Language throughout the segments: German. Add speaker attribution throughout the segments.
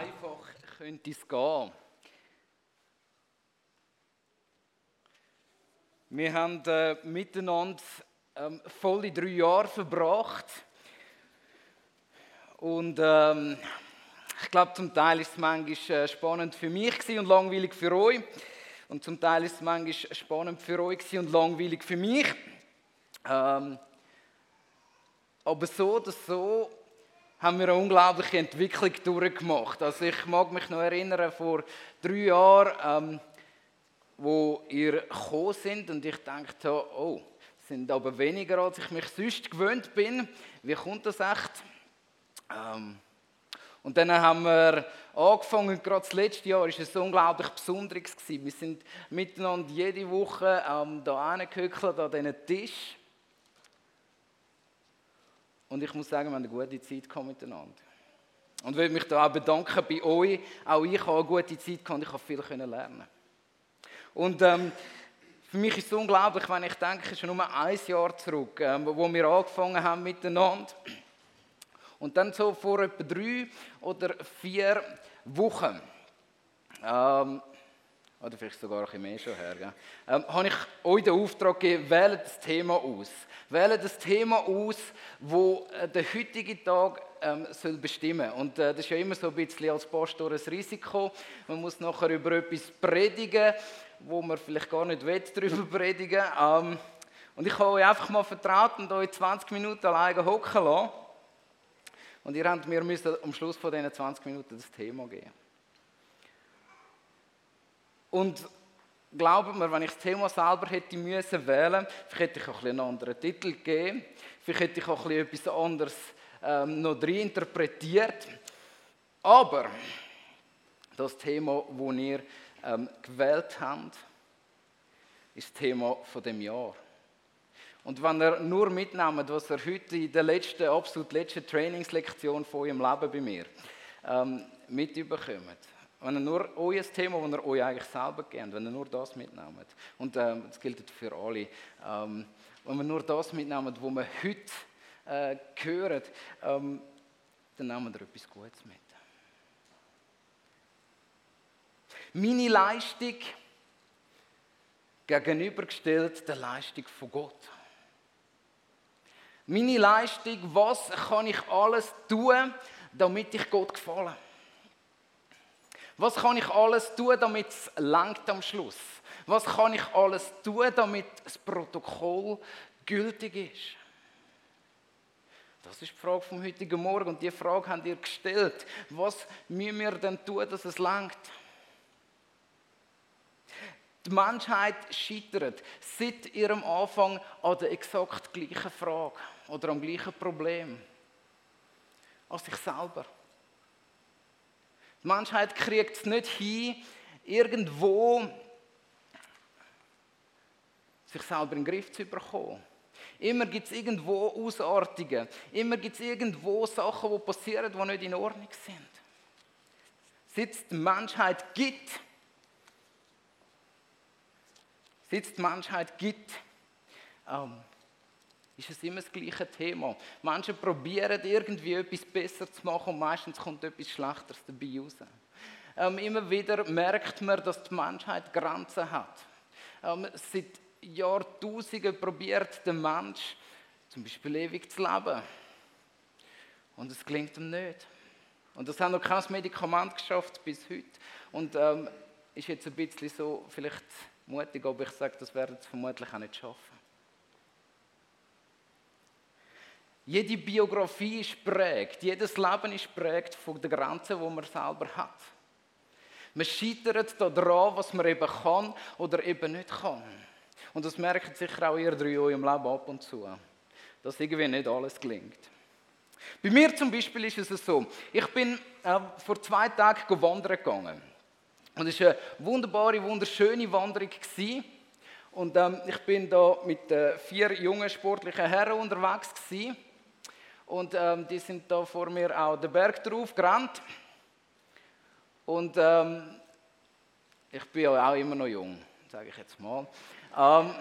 Speaker 1: einfach könnte es gehen. Wir haben äh, miteinander ähm, volle drei Jahre verbracht. Und ähm, ich glaube, zum Teil ist es manchmal äh, spannend für mich und langweilig für euch. Und zum Teil ist es manchmal spannend für euch und langweilig für mich. Ähm, aber so oder so haben wir eine unglaubliche Entwicklung durchgemacht. Also ich mag mich noch erinnern, vor drei Jahren, ähm, wo ihr gekommen sind und ich dachte, oh, sind aber weniger, als ich mich sonst gewöhnt bin. Wie kommt das echt? Ähm, und dann haben wir angefangen, gerade das letzte Jahr war es unglaublich Besonderes. Wir sind miteinander jede Woche ähm, da hingehückelt an diesen Tisch und ich muss sagen, wir haben eine gute Zeit miteinander. Und ich will mich da auch bedanken bei euch. Auch ich habe eine gute Zeit und ich habe viel lernen. Und ähm, für mich ist es unglaublich, wenn ich denke, es schon nur ein Jahr zurück, ähm, wo wir angefangen haben miteinander. Und dann so vor etwa drei oder vier Wochen ähm, oder vielleicht sogar ein bisschen mehr schon her, ähm, habe ich euch den Auftrag gegeben, wählt das Thema aus. Wählt das Thema aus, wo äh, der heutige Tag ähm, soll bestimmen Und äh, das ist ja immer so ein bisschen als Pastor ein Risiko. Man muss nachher über etwas predigen, wo man vielleicht gar nicht will, darüber predigen ähm, Und ich habe euch einfach mal vertraut und euch 20 Minuten alleine hocken lassen. Und ihr habt mir müssen am Schluss von diesen 20 Minuten das Thema geben. Und glaubt mir, wenn ich das Thema selber hätte müssen wählen, vielleicht hätte ich auch einen anderen Titel gegeben, vielleicht hätte ich auch etwas anderes ähm, noch drin interpretiert. Aber das Thema, das ihr ähm, gewählt habt, ist das Thema von dem Jahr. Und wenn ihr nur mitnehmt, was ihr heute in der letzten, absolut letzten Trainingslektion von eurem Leben bei mir ähm, mitbekommt, wenn ihr nur euer Thema, das ihr euch eigentlich selber kennt, wenn ihr nur das mitnehmt, und ähm, das gilt für alle, ähm, wenn wir nur das mitnehmen, was wir heute äh, hören, ähm, dann nehmen wir etwas Gutes mit. Meine Leistung gegenübergestellt der Leistung von Gott. Meine Leistung, was kann ich alles tun, damit ich Gott gefalle? Was kann ich alles tun, damit es langt am Schluss? Was kann ich alles tun, damit das Protokoll gültig ist? Das ist die Frage vom heutigen Morgen und die Frage haben ihr gestellt. Was müssen wir denn tun, dass es langt? Die Menschheit scheitert seit ihrem Anfang an der exakt gleichen Frage oder am gleichen Problem. An sich selber. Die Menschheit kriegt es nicht hin, irgendwo sich selber in den Griff zu bekommen. Immer gibt es irgendwo Ausartungen. Immer gibt es irgendwo Sachen, die passieren, die nicht in Ordnung sind. Seit die Menschheit gibt, seit es die Menschheit gibt, ähm, ist es immer das gleiche Thema. Menschen probieren irgendwie etwas besser zu machen und meistens kommt etwas Schlechteres dabei raus. Ähm, immer wieder merkt man, dass die Menschheit Grenzen hat. Ähm, seit Jahrtausenden probiert der Mensch zum Beispiel ewig zu leben. Und es gelingt ihm nicht. Und das hat noch kein Medikament geschafft bis heute. Und ähm, ist jetzt ein bisschen so, vielleicht mutig, aber ich sage, das werden sie vermutlich auch nicht schaffen. Jede Biografie ist prägt, jedes Leben ist prägt von den Grenzen, die man selber hat. Man scheitert daran, was man eben kann oder eben nicht kann. Und das merkt sicher auch ihr drei in eurem Leben ab und zu, dass irgendwie nicht alles gelingt. Bei mir zum Beispiel ist es so, ich bin äh, vor zwei Tagen wandern gegangen. Und es war eine wunderbare, wunderschöne Wanderung. Gewesen. Und ähm, ich bin da mit äh, vier jungen sportlichen Herren unterwegs. Gewesen. Und ähm, die sind da vor mir auch den Berg drauf gerannt. Und ähm, ich bin ja auch immer noch jung, sage ich jetzt mal. Ähm,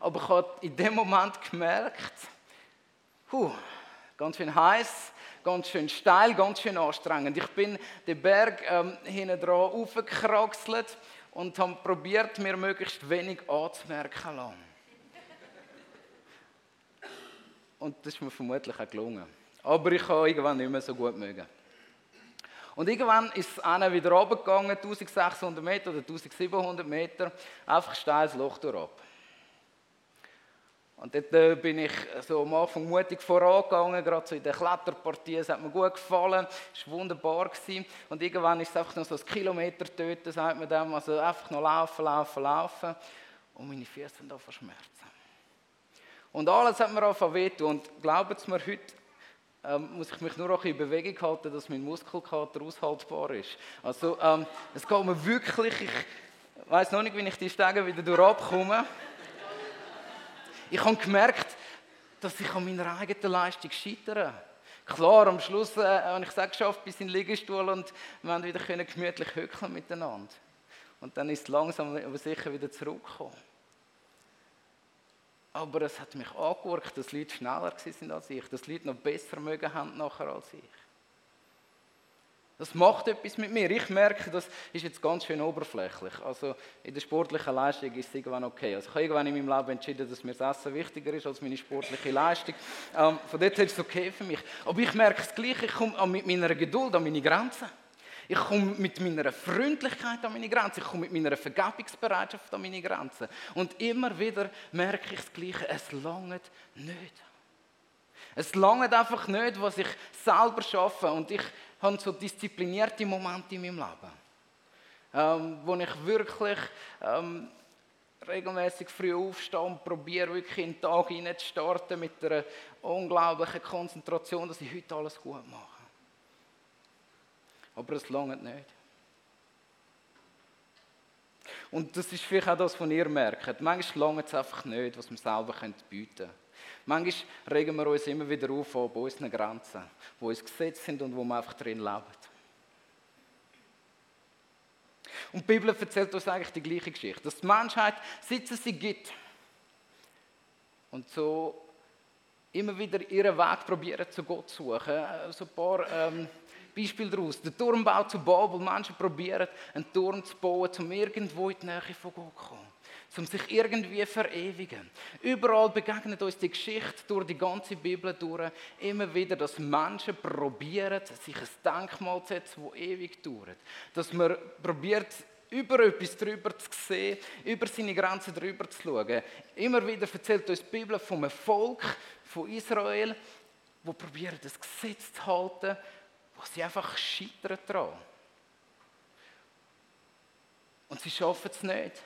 Speaker 1: aber ich habe in dem Moment gemerkt, huh, ganz schön heiß, ganz schön steil, ganz schön anstrengend. Ich bin den Berg ähm, hinten dran aufgekraxelt und habe probiert, mir möglichst wenig anzumerken lassen. Und das ist mir vermutlich auch gelungen. Aber ich habe irgendwann nicht mehr so gut mögen. Und irgendwann ist es einer wieder runtergegangen, 1600 Meter oder 1700 Meter, einfach steiles Loch durch. Und dort äh, bin ich so am Anfang mutig vorangegangen, gerade so in der Kletterpartie. Es hat mir gut gefallen, es war wunderbar. Gewesen. Und irgendwann ist es einfach noch so ein Kilometer töten, sagt man dem. Also einfach noch laufen, laufen, laufen. Und meine Füße sind da verschmerzen. Und alles hat mir angefangen wehtun. Und glaubt mir, heute ähm, muss ich mich nur noch in Bewegung halten, dass mein Muskelkater aushaltbar ist. Also ähm, es geht mir wirklich, ich weiß noch nicht, wie ich die Stege wieder durchabkomme. Ich habe gemerkt, dass ich an meiner eigenen Leistung scheitere. Klar, am Schluss äh, habe ich es geschafft bis in den Liegestuhl und wir haben wieder gemütlich höckeln miteinander. Und dann ist es langsam aber sicher wieder zurückgekommen. Aber es hat mich angeguckt, dass Leute schneller waren als ich, dass Leute noch besser mögen haben nachher als ich. Das macht etwas mit mir. Ich merke, das ist jetzt ganz schön oberflächlich. Also in der sportlichen Leistung ist es irgendwann okay. Also ich habe irgendwann in meinem Leben entschieden, dass mir das Essen wichtiger ist als meine sportliche Leistung. Ähm, von dort her ist es okay für mich. Aber ich merke es gleich, ich komme mit meiner Geduld an meine Grenzen. Ich komme mit meiner Freundlichkeit an meine Grenzen. Ich komme mit meiner Vergebungsbereitschaft an meine Grenzen. Und immer wieder merke ich das Gleiche, es langt nicht. Es langt einfach nicht, was ich selber schaffe. Und ich habe so disziplinierte Momente in meinem Leben, ähm, wo ich wirklich ähm, regelmäßig früh aufstehe und probiere wirklich in den Tag hinein zu starten mit einer unglaublichen Konzentration, dass ich heute alles gut mache. Aber es langt nicht. Und das ist vielleicht auch das, was ihr merkt. Manchmal langt es einfach nicht, was wir selber bieten können. Manchmal regen wir uns immer wieder auf bei unseren Grenzen, wo uns gesetzt sind und wo wir einfach drin leben. Und die Bibel erzählt uns eigentlich die gleiche Geschichte, dass die Menschheit, seit es sie gibt, und so immer wieder ihren Weg probieren zu Gott zu suchen. So ein paar ähm, Beispiele daraus. Der Turmbau zu Babel. Menschen probieren, einen Turm zu bauen, um irgendwo in die Nähe von Gott zu kommen um sich irgendwie verewigen. Überall begegnet uns die Geschichte durch die ganze Bibel durch immer wieder, dass Menschen probieren, sich ein Denkmal zu setzen, das ewig dauert. Dass man probiert, über etwas drüber zu sehen, über seine Grenzen drüber zu schauen. Immer wieder erzählt uns die Bibel vom Volk von Israel, wo probieren, das Gesetz zu halten, wo sie einfach scheitern daran. Und sie schaffen es nicht.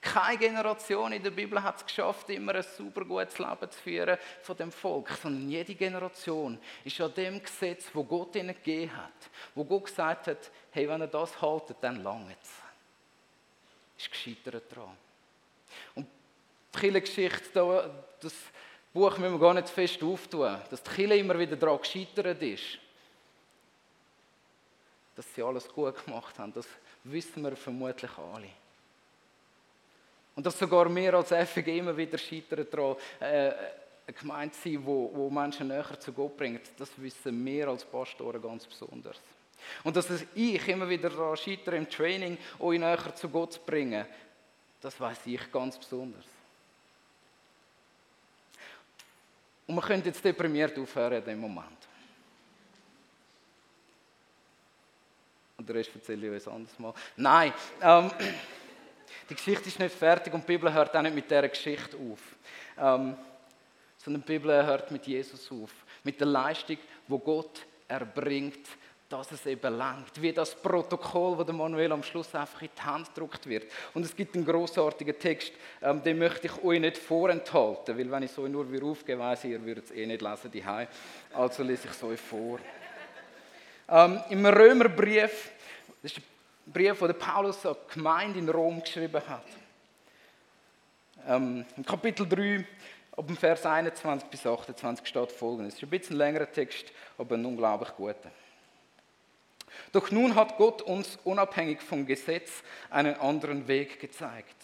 Speaker 1: Keine Generation in der Bibel hat es geschafft, immer ein super gutes Leben zu führen von dem Volk, sondern jede Generation ist an dem Gesetz, wo Gott ihnen gegeben hat, wo Gott gesagt hat, hey, wenn ihr das haltet, dann langt es. Ist gescheitert dran. Und die Kirchengeschichte, das Buch müssen wir gar nicht fest auftun, dass die Kirche immer wieder daran gescheitert ist. Dass sie alles gut gemacht haben, das wissen wir vermutlich alle. Und dass sogar wir als FG immer wieder scheitern daran, äh, eine Gemeinde zu sein, wo Menschen näher zu Gott bringt, das wissen wir als Pastoren ganz besonders. Und dass ich immer wieder daran scheitere, im Training euch näher zu Gott zu bringen, das weiß ich ganz besonders. Und man könnte jetzt deprimiert aufhören in dem Moment. Und der Rest erzähle ich euch ein anderes Mal. Nein, ähm, die Geschichte ist nicht fertig und die Bibel hört auch nicht mit dieser Geschichte auf. Ähm, sondern die Bibel hört mit Jesus auf. Mit der Leistung, wo Gott erbringt, dass es eben langt. Wie das Protokoll, das Manuel am Schluss einfach in die Hand gedruckt wird. Und es gibt einen großartigen Text, ähm, den möchte ich euch nicht vorenthalten, weil wenn ich euch nur wieder aufgebe, weiss ich, ihr würdet es eh nicht lesen die Also lese ich es euch vor. Ähm, Im Römerbrief, das ist Brief, den Paulus an die Gemeinde in Rom geschrieben hat. Ähm, Im Kapitel 3, ab dem Vers 21 bis 28 steht folgendes. Es ist ein bisschen längerer Text, aber ein unglaublich guter. Doch nun hat Gott uns unabhängig vom Gesetz einen anderen Weg gezeigt,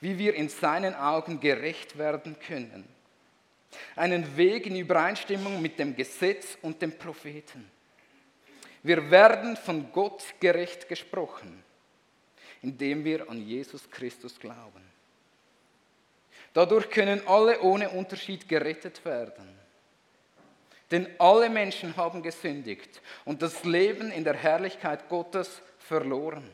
Speaker 1: wie wir in seinen Augen gerecht werden können. einen Weg in Übereinstimmung mit dem Gesetz und den Propheten. Wir werden von Gott gerecht gesprochen, indem wir an Jesus Christus glauben. Dadurch können alle ohne Unterschied gerettet werden. Denn alle Menschen haben gesündigt und das Leben in der Herrlichkeit Gottes verloren.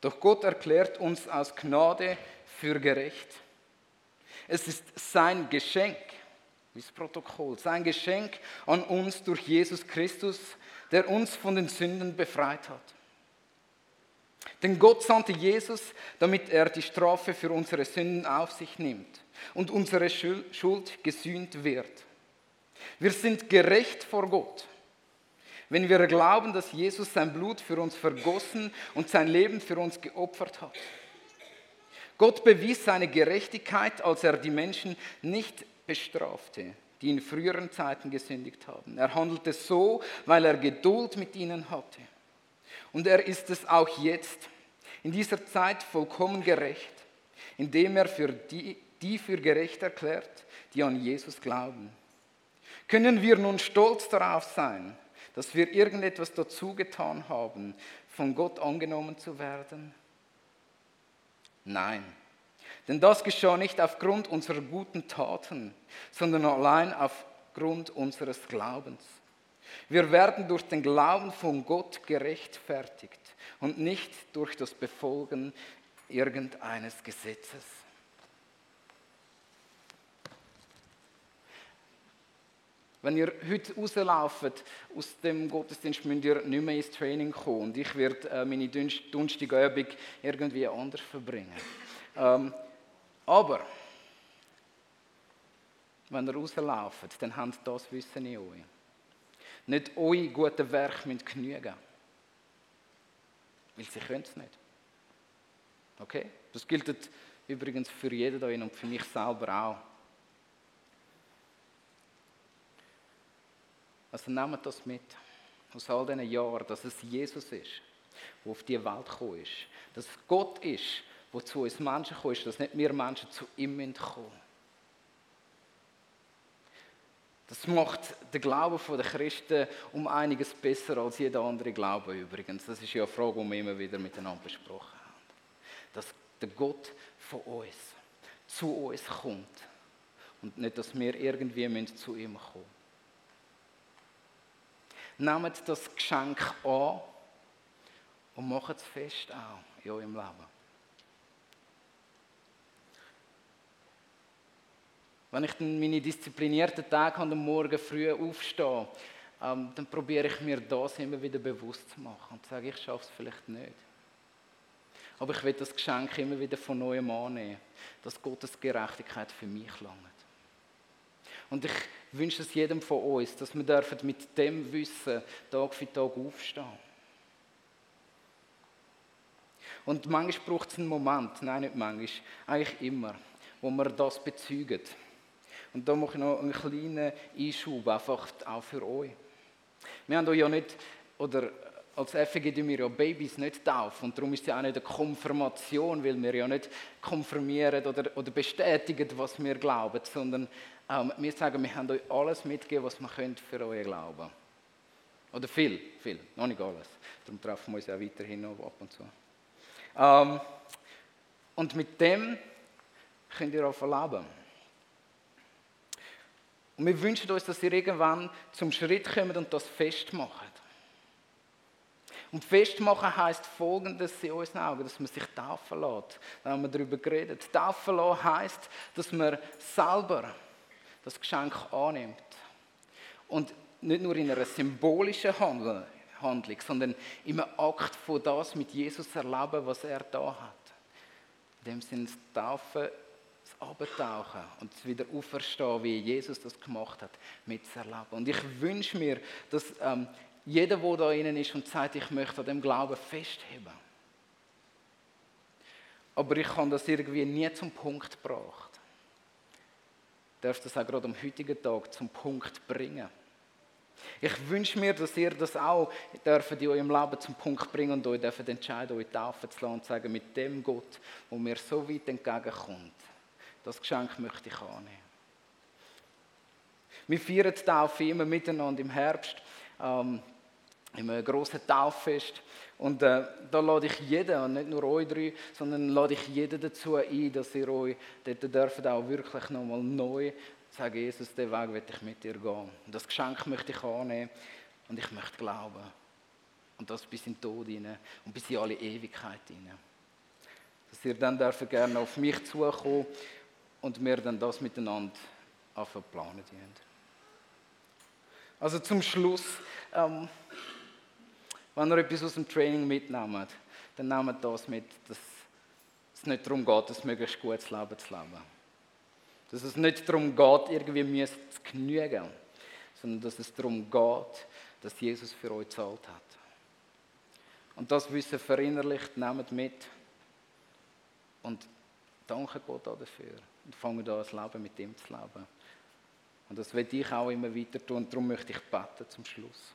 Speaker 1: Doch Gott erklärt uns aus Gnade für gerecht. Es ist sein Geschenk, das Protokoll, sein Geschenk an uns durch Jesus Christus, der uns von den Sünden befreit hat. Denn Gott sandte Jesus, damit er die Strafe für unsere Sünden auf sich nimmt und unsere Schuld gesühnt wird. Wir sind gerecht vor Gott, wenn wir glauben, dass Jesus sein Blut für uns vergossen und sein Leben für uns geopfert hat. Gott bewies seine Gerechtigkeit, als er die Menschen nicht bestrafte, die in früheren Zeiten gesündigt haben. Er handelte so, weil er Geduld mit ihnen hatte. Und er ist es auch jetzt, in dieser Zeit vollkommen gerecht, indem er für die, die für gerecht erklärt, die an Jesus glauben. Können wir nun stolz darauf sein, dass wir irgendetwas dazu getan haben, von Gott angenommen zu werden? Nein, denn das geschah nicht aufgrund unserer guten Taten, sondern allein aufgrund unseres Glaubens. Wir werden durch den Glauben von Gott gerechtfertigt und nicht durch das Befolgen irgendeines Gesetzes. Wenn ihr heute rauslauft aus dem Gottesdienst, müsst ihr nicht mehr ins Training kommen. Und ich werde äh, meine dunstige Übung irgendwie anders verbringen. Ähm, aber, wenn ihr rauslauft, dann habt das Wissen in euch. Nicht eure guten Werke müssen genügen. Weil sie können es nicht. Okay? Das gilt übrigens für jeden da und für mich selber auch. Also nehmt das mit, aus all diesen Jahren, dass es Jesus ist, der auf die Welt gekommen ist. Dass es Gott ist, der zu uns Menschen gekommen ist, dass nicht wir Menschen zu ihm kommen Das macht den Glauben der Christen um einiges besser als jeder andere Glaube übrigens. Das ist ja eine Frage, die wir immer wieder miteinander besprochen haben. Dass der Gott von uns zu uns kommt und nicht, dass wir irgendwie zu ihm kommen müssen. Nehmt das Geschenk an und macht es fest auch in eurem Leben. Wenn ich dann meine disziplinierten Tage am Morgen früh aufstehe, ähm, dann probiere ich mir das immer wieder bewusst zu machen und sage, ich schaffe es vielleicht nicht. Aber ich will das Geschenk immer wieder von neuem annehmen, dass Gottes Gerechtigkeit für mich langt. Und ich wünsche es jedem von uns, dass wir mit dem Wissen Tag für Tag aufstehen. Und manchmal braucht es einen Moment, nein, nicht manchmal, eigentlich immer, wo wir das bezeugen. Und da mache ich noch einen kleinen Einschub, einfach auch für euch. Wir haben euch ja nicht, oder als FG tun wir ja Babys nicht taufen und darum ist ja auch nicht eine Konfirmation, weil wir ja nicht konfirmieren oder, oder bestätigen, was wir glauben, sondern ähm, wir sagen, wir haben euch alles mitgegeben, was wir könnt für euer Glauben. Oder viel, viel, noch nicht alles. Darum treffen wir uns ja weiterhin noch ab und zu. Ähm, und mit dem könnt ihr auch verleben. Und wir wünschen uns, dass ihr irgendwann zum Schritt kommt und das festmacht. Und festmachen heisst folgendes in unseren Augen, dass man sich taufen lässt. Da haben wir darüber geredet. Taufen lassen heisst, dass man selber das Geschenk annimmt. Und nicht nur in einer symbolischen Handlung, sondern im Akt von das mit Jesus erleben, was er da hat. In dem Sinne, Taufen, das Abtauchen und das wieder auferstehen, wie Jesus das gemacht hat, mitzuerleben. Und ich wünsche mir, dass ähm, jeder, der da innen ist und sagt, ich möchte an dem Glauben festheben. Aber ich kann das irgendwie nie zum Punkt gebracht. Darf das auch gerade am heutigen Tag zum Punkt bringen. Ich wünsche mir, dass ihr das auch dürft in eurem Leben zum Punkt bringen und euch dürft entscheiden, euch taufen zu lassen und sagen, mit dem Gott, wo mir so weit entgegenkommt, das Geschenk möchte ich annehmen. Wir feiern die Taufe immer miteinander im Herbst, ähm, in einem grossen Tauffest. Und äh, da lade ich jeden, und nicht nur euch drei, sondern lade ich jeden dazu ein, dass ihr euch dort dürft auch wirklich nochmal neu sagen, Jesus, den Weg will ich mit dir gehen. Und das Geschenk möchte ich annehmen und ich möchte glauben. Und das bis in den Tod hinein und bis in alle Ewigkeit hinein. Dass ihr dann dürft gerne auf mich zukommen und wir dann das miteinander anfangen planen. Also zum Schluss, ähm, wenn ihr etwas aus dem Training mitnehmt, dann nehmt das mit, dass es nicht darum geht, ein möglichst gutes Leben zu leben. Dass es nicht darum geht, irgendwie zu genügen, sondern dass es darum geht, dass Jesus für euch gezahlt hat. Und das Wissen verinnerlicht, nehmt mit und danke Gott auch dafür. Und fangen an, das Leben mit ihm zu leben. Und das werde ich auch immer weiter tun. Darum möchte ich beten zum Schluss.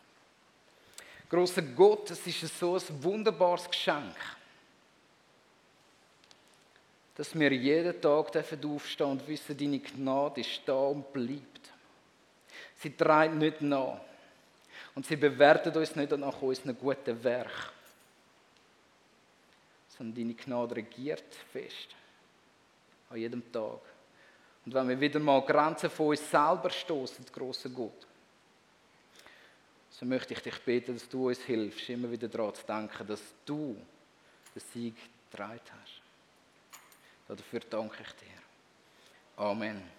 Speaker 1: Großer Gott, es ist so ein wunderbares Geschenk, dass wir jeden Tag aufstehen und wissen, deine Gnade ist da und bleibt. Sie treibt nicht nach. Und sie bewertet uns nicht nach unseren guten Werk, sondern deine Gnade regiert fest. An jedem Tag. Und wenn wir wieder mal Grenzen von uns selber stoßen, großer Gott, so möchte ich dich beten, dass du uns hilfst, immer wieder daran zu denken, dass du den Sieg getragen hast. Dafür danke ich dir. Amen.